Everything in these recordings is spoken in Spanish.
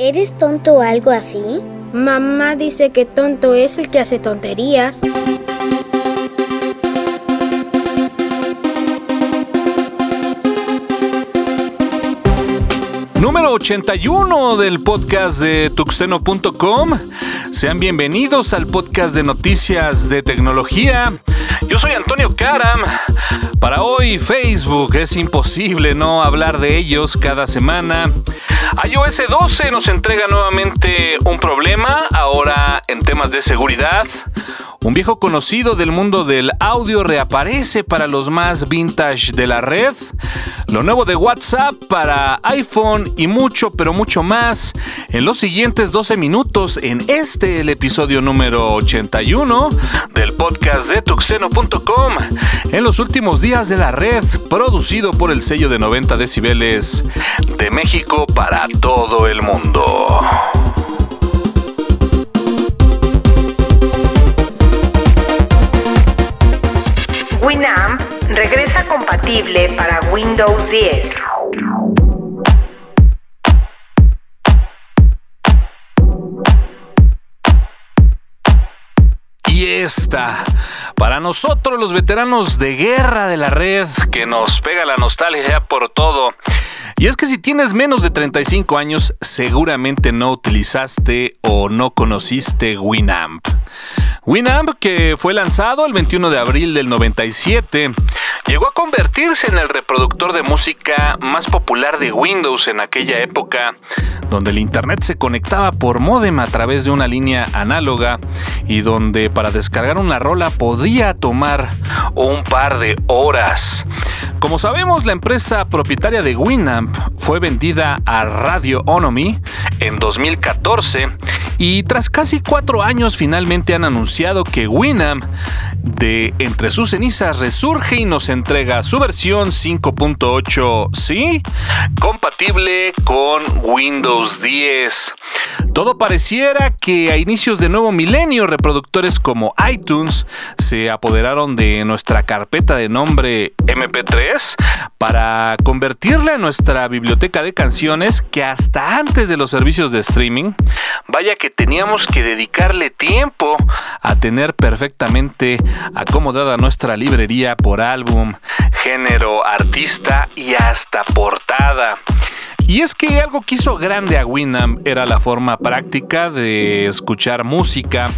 ¿Eres tonto o algo así? Mamá dice que tonto es el que hace tonterías. 81 del podcast de tuxteno.com. Sean bienvenidos al podcast de noticias de tecnología. Yo soy Antonio Karam. Para hoy Facebook es imposible no hablar de ellos cada semana. iOS 12 nos entrega nuevamente un problema, ahora en temas de seguridad. Un viejo conocido del mundo del audio reaparece para los más vintage de la red. Lo nuevo de WhatsApp para iPhone y mucho, pero mucho más en los siguientes 12 minutos en este, el episodio número 81 del podcast de tuxeno.com. En los últimos días de la red, producido por el sello de 90 decibeles de México para todo el mundo. Winamp regresa compatible para Windows 10. Para nosotros los veteranos de guerra de la red, que nos pega la nostalgia por todo. Y es que si tienes menos de 35 años, seguramente no utilizaste o no conociste Winamp. Winamp, que fue lanzado el 21 de abril del 97, llegó a convertirse en el reproductor de música más popular de Windows en aquella época, donde el Internet se conectaba por modem a través de una línea análoga y donde para descargar una rola podía tomar un par de horas. Como sabemos, la empresa propietaria de Winamp fue vendida a Radio Onomy en 2014 y tras casi cuatro años finalmente han anunciado que Winamp de entre sus cenizas resurge y nos entrega su versión 5.8, ¿sí? Compatible con Windows 10. Todo pareciera que a inicios de nuevo milenio reproductores como iTunes se apoderaron de nuestra carpeta de nombre MP3 para convertirla en nuestra biblioteca de canciones que hasta antes de los servicios de streaming, vaya que teníamos que dedicarle tiempo a tener perfectamente acomodada nuestra librería por álbum, género, artista y hasta portada. Y es que algo que hizo grande a Winamp era la forma práctica de escuchar música.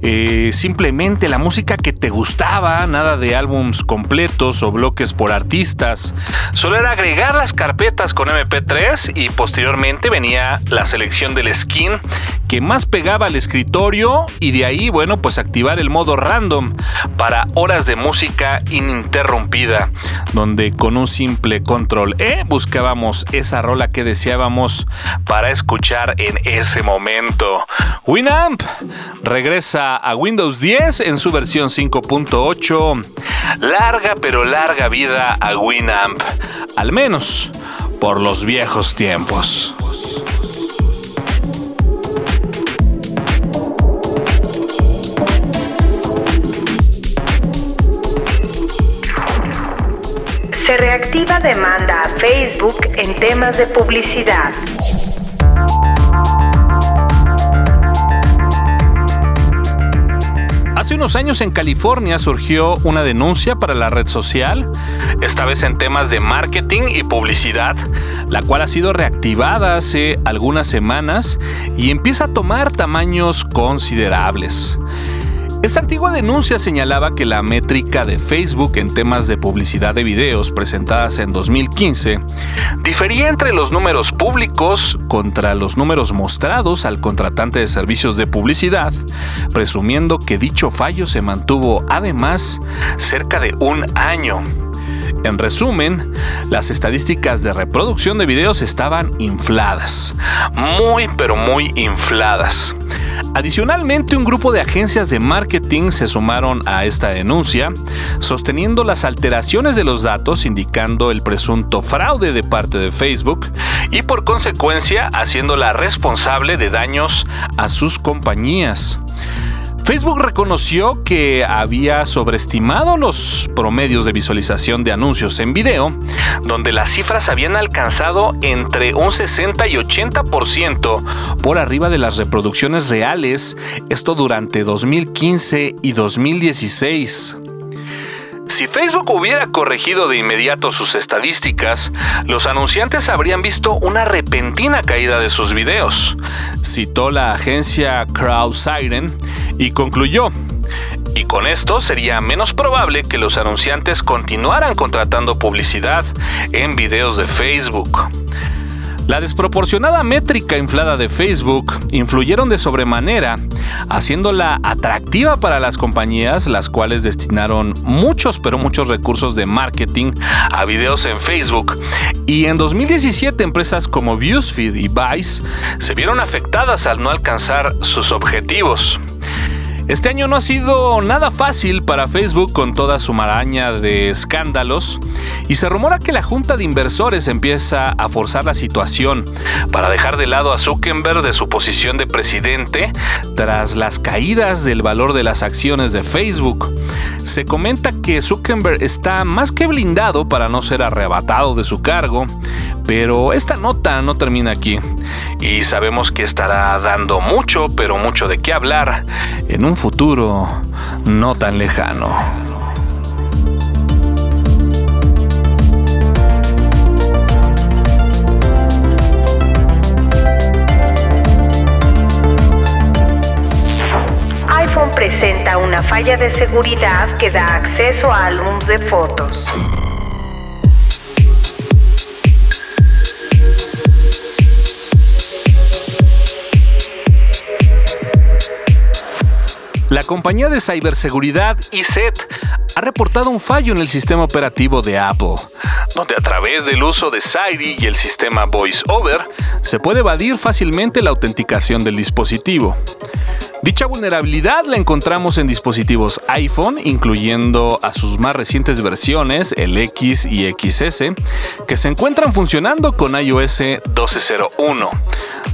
Eh, simplemente la música que te gustaba, nada de álbums completos o bloques por artistas. Solo era agregar las carpetas con MP3 y posteriormente venía la selección del skin que más pegaba al escritorio y de ahí, bueno, pues activar el modo random para horas de música ininterrumpida, donde con un simple control E buscábamos esa rola que deseábamos para escuchar en ese momento. Winamp regresa a Windows 10 en su versión 5.8. Larga pero larga vida a Winamp, al menos por los viejos tiempos. Se reactiva demanda a Facebook en temas de publicidad. Hace unos años en California surgió una denuncia para la red social, esta vez en temas de marketing y publicidad, la cual ha sido reactivada hace algunas semanas y empieza a tomar tamaños considerables. Esta antigua denuncia señalaba que la métrica de Facebook en temas de publicidad de videos presentadas en 2015 difería entre los números públicos contra los números mostrados al contratante de servicios de publicidad, presumiendo que dicho fallo se mantuvo además cerca de un año. En resumen, las estadísticas de reproducción de videos estaban infladas, muy pero muy infladas. Adicionalmente, un grupo de agencias de marketing se sumaron a esta denuncia, sosteniendo las alteraciones de los datos, indicando el presunto fraude de parte de Facebook y por consecuencia haciéndola responsable de daños a sus compañías. Facebook reconoció que había sobreestimado los promedios de visualización de anuncios en video, donde las cifras habían alcanzado entre un 60 y 80% por arriba de las reproducciones reales, esto durante 2015 y 2016. Si Facebook hubiera corregido de inmediato sus estadísticas, los anunciantes habrían visto una repentina caída de sus videos, citó la agencia CrowdSiren y concluyó. Y con esto sería menos probable que los anunciantes continuaran contratando publicidad en videos de Facebook. La desproporcionada métrica inflada de Facebook influyeron de sobremanera, haciéndola atractiva para las compañías, las cuales destinaron muchos, pero muchos recursos de marketing a videos en Facebook. Y en 2017 empresas como Viewsfeed y Vice se vieron afectadas al no alcanzar sus objetivos. Este año no ha sido nada fácil para Facebook con toda su maraña de escándalos y se rumora que la junta de inversores empieza a forzar la situación para dejar de lado a Zuckerberg de su posición de presidente tras las caídas del valor de las acciones de Facebook. Se comenta que Zuckerberg está más que blindado para no ser arrebatado de su cargo, pero esta nota no termina aquí y sabemos que estará dando mucho, pero mucho de qué hablar en un futuro no tan lejano. iPhone presenta una falla de seguridad que da acceso a álbumes de fotos. La compañía de ciberseguridad ISET ha reportado un fallo en el sistema operativo de Apple, donde a través del uso de Siri y el sistema VoiceOver se puede evadir fácilmente la autenticación del dispositivo. Dicha vulnerabilidad la encontramos en dispositivos iPhone, incluyendo a sus más recientes versiones, el X y XS, que se encuentran funcionando con iOS 12.01,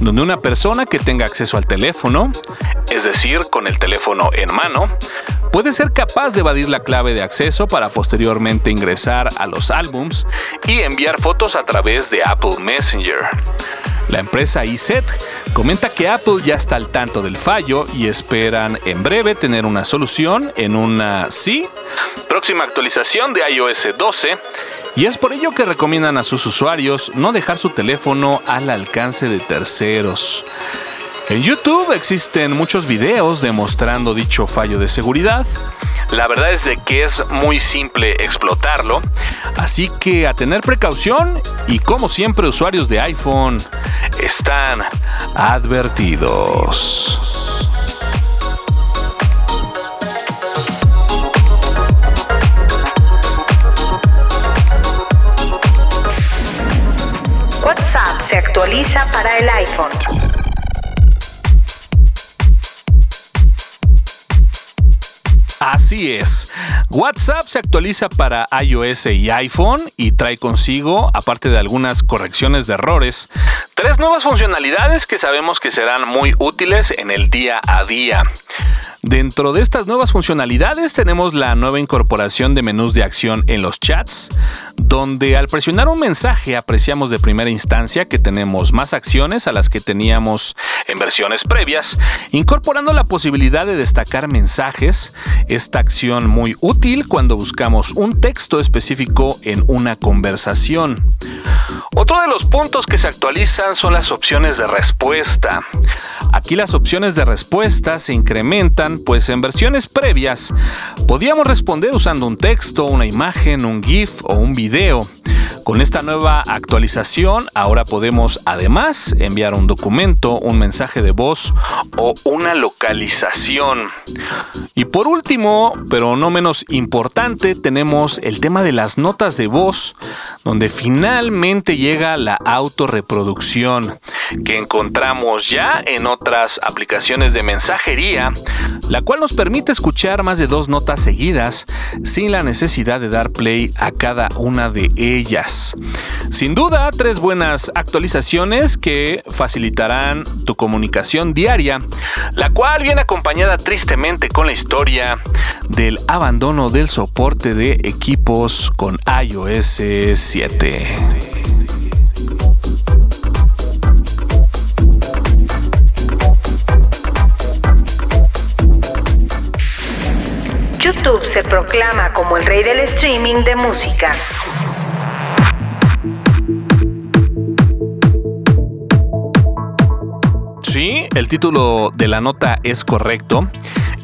donde una persona que tenga acceso al teléfono, es decir, con el teléfono en mano, puede ser capaz de evadir la clave de acceso para posteriormente ingresar a los álbums y enviar fotos a través de Apple Messenger. La empresa iSet comenta que Apple ya está al tanto del fallo y esperan en breve tener una solución en una sí próxima actualización de iOS 12 y es por ello que recomiendan a sus usuarios no dejar su teléfono al alcance de terceros. En YouTube existen muchos videos demostrando dicho fallo de seguridad. La verdad es de que es muy simple explotarlo, así que a tener precaución y como siempre usuarios de iPhone están advertidos. WhatsApp se actualiza para el iPhone. Es. WhatsApp se actualiza para iOS y iPhone y trae consigo, aparte de algunas correcciones de errores, tres nuevas funcionalidades que sabemos que serán muy útiles en el día a día. Dentro de estas nuevas funcionalidades tenemos la nueva incorporación de menús de acción en los chats, donde al presionar un mensaje apreciamos de primera instancia que tenemos más acciones a las que teníamos en versiones previas, incorporando la posibilidad de destacar mensajes, esta acción muy útil cuando buscamos un texto específico en una conversación. Otro de los puntos que se actualizan son las opciones de respuesta. Aquí las opciones de respuesta se incrementan, pues en versiones previas podíamos responder usando un texto, una imagen, un GIF o un video. Con esta nueva actualización ahora podemos además enviar un documento, un mensaje de voz o una localización. Y por último, pero no menos importante, tenemos el tema de las notas de voz, donde finalmente llega la autorreproducción que encontramos ya en otras aplicaciones de mensajería, la cual nos permite escuchar más de dos notas seguidas sin la necesidad de dar play a cada una de ellas ellas. Sin duda, tres buenas actualizaciones que facilitarán tu comunicación diaria, la cual viene acompañada tristemente con la historia del abandono del soporte de equipos con iOS 7. YouTube se proclama como el rey del streaming de música. El título de la nota es correcto.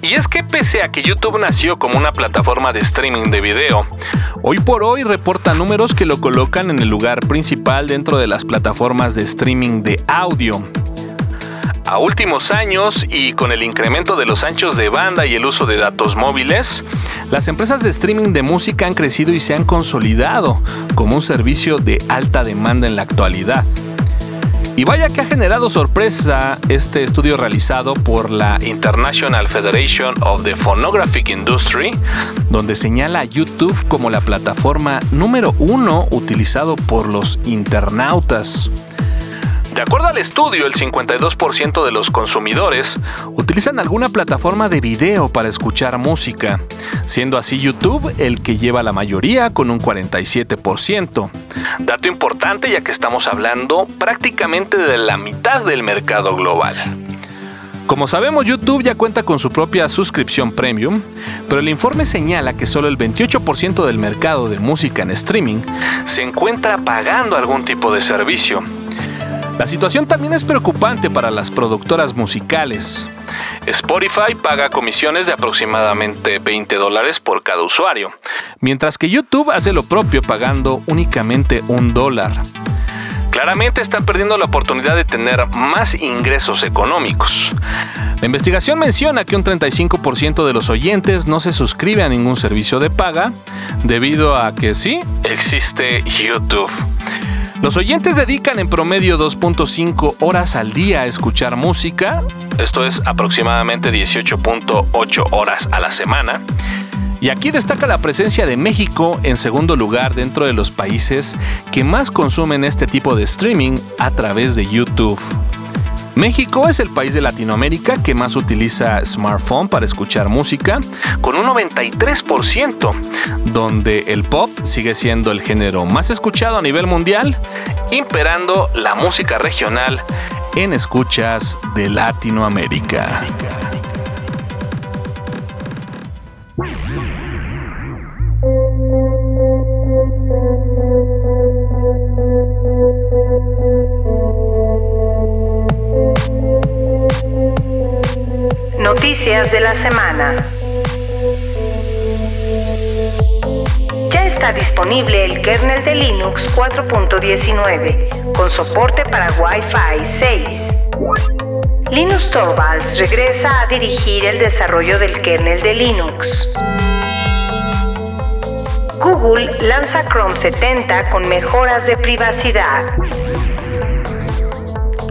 Y es que pese a que YouTube nació como una plataforma de streaming de video, hoy por hoy reporta números que lo colocan en el lugar principal dentro de las plataformas de streaming de audio. A últimos años y con el incremento de los anchos de banda y el uso de datos móviles, las empresas de streaming de música han crecido y se han consolidado como un servicio de alta demanda en la actualidad. Y vaya que ha generado sorpresa este estudio realizado por la International Federation of the Phonographic Industry, donde señala a YouTube como la plataforma número uno utilizado por los internautas. De acuerdo al estudio, el 52% de los consumidores utilizan alguna plataforma de video para escuchar música, siendo así YouTube el que lleva la mayoría con un 47%. Dato importante ya que estamos hablando prácticamente de la mitad del mercado global. Como sabemos, YouTube ya cuenta con su propia suscripción premium, pero el informe señala que solo el 28% del mercado de música en streaming se encuentra pagando algún tipo de servicio, la situación también es preocupante para las productoras musicales. Spotify paga comisiones de aproximadamente 20 dólares por cada usuario, mientras que YouTube hace lo propio pagando únicamente un dólar. Claramente están perdiendo la oportunidad de tener más ingresos económicos. La investigación menciona que un 35% de los oyentes no se suscribe a ningún servicio de paga debido a que sí existe YouTube. Los oyentes dedican en promedio 2.5 horas al día a escuchar música, esto es aproximadamente 18.8 horas a la semana. Y aquí destaca la presencia de México en segundo lugar dentro de los países que más consumen este tipo de streaming a través de YouTube. México es el país de Latinoamérica que más utiliza smartphone para escuchar música, con un 93%, donde el pop sigue siendo el género más escuchado a nivel mundial, imperando la música regional en escuchas de Latinoamérica. Noticias de la semana. Ya está disponible el kernel de Linux 4.19 con soporte para Wi-Fi 6. Linus Torvalds regresa a dirigir el desarrollo del kernel de Linux. Google lanza Chrome 70 con mejoras de privacidad.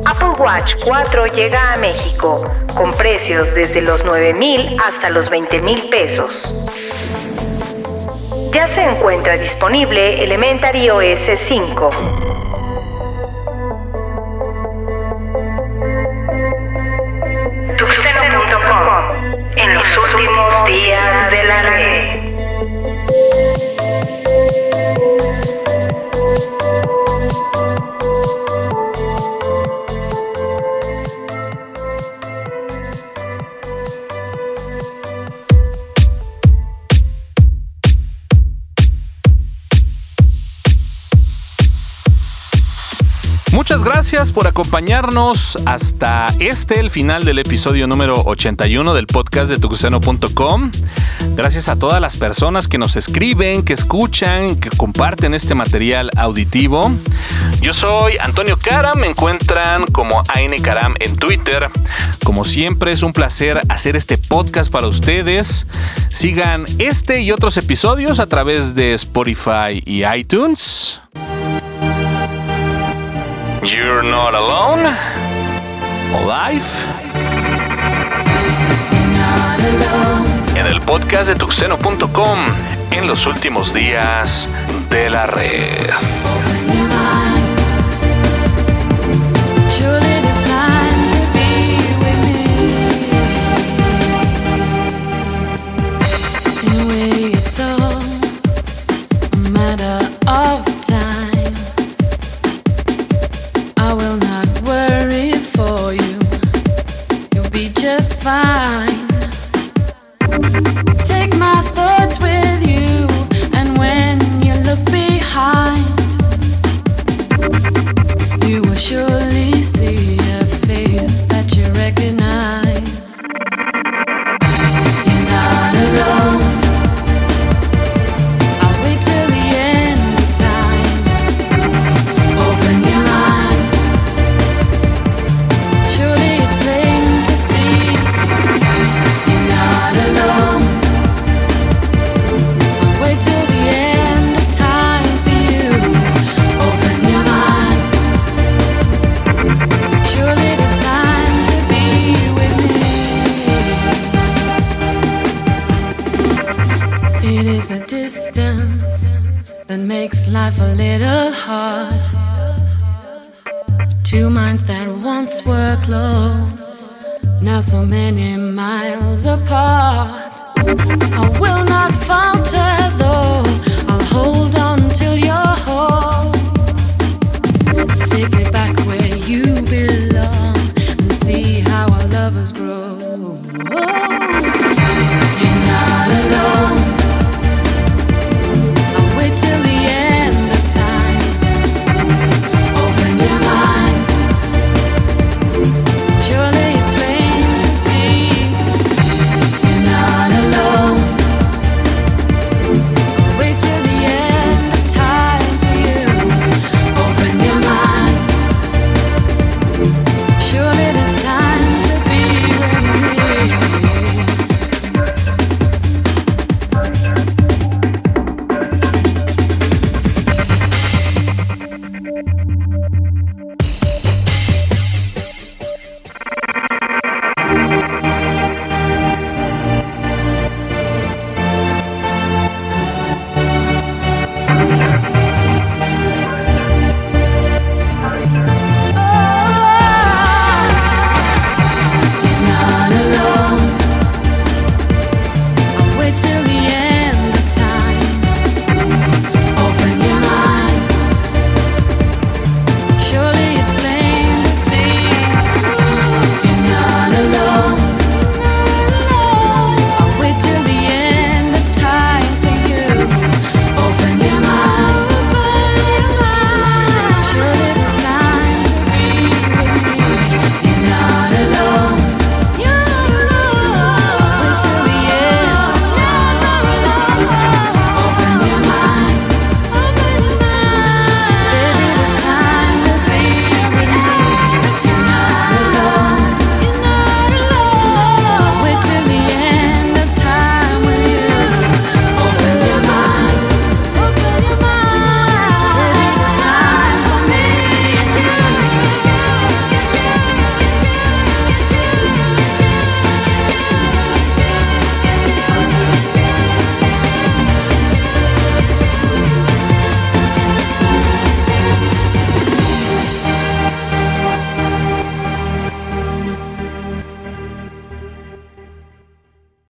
Apple Watch 4 llega a México con precios desde los 9 mil hasta los 20 mil pesos. Ya se encuentra disponible Elementary OS 5. Muchas gracias por acompañarnos hasta este, el final del episodio número 81 del podcast de tucuseno.com. Gracias a todas las personas que nos escriben, que escuchan, que comparten este material auditivo. Yo soy Antonio Karam, me encuentran como AN Karam en Twitter. Como siempre es un placer hacer este podcast para ustedes. Sigan este y otros episodios a través de Spotify y iTunes. You're not alone. Life. En el podcast de tuxeno.com en los últimos días de la red. grow.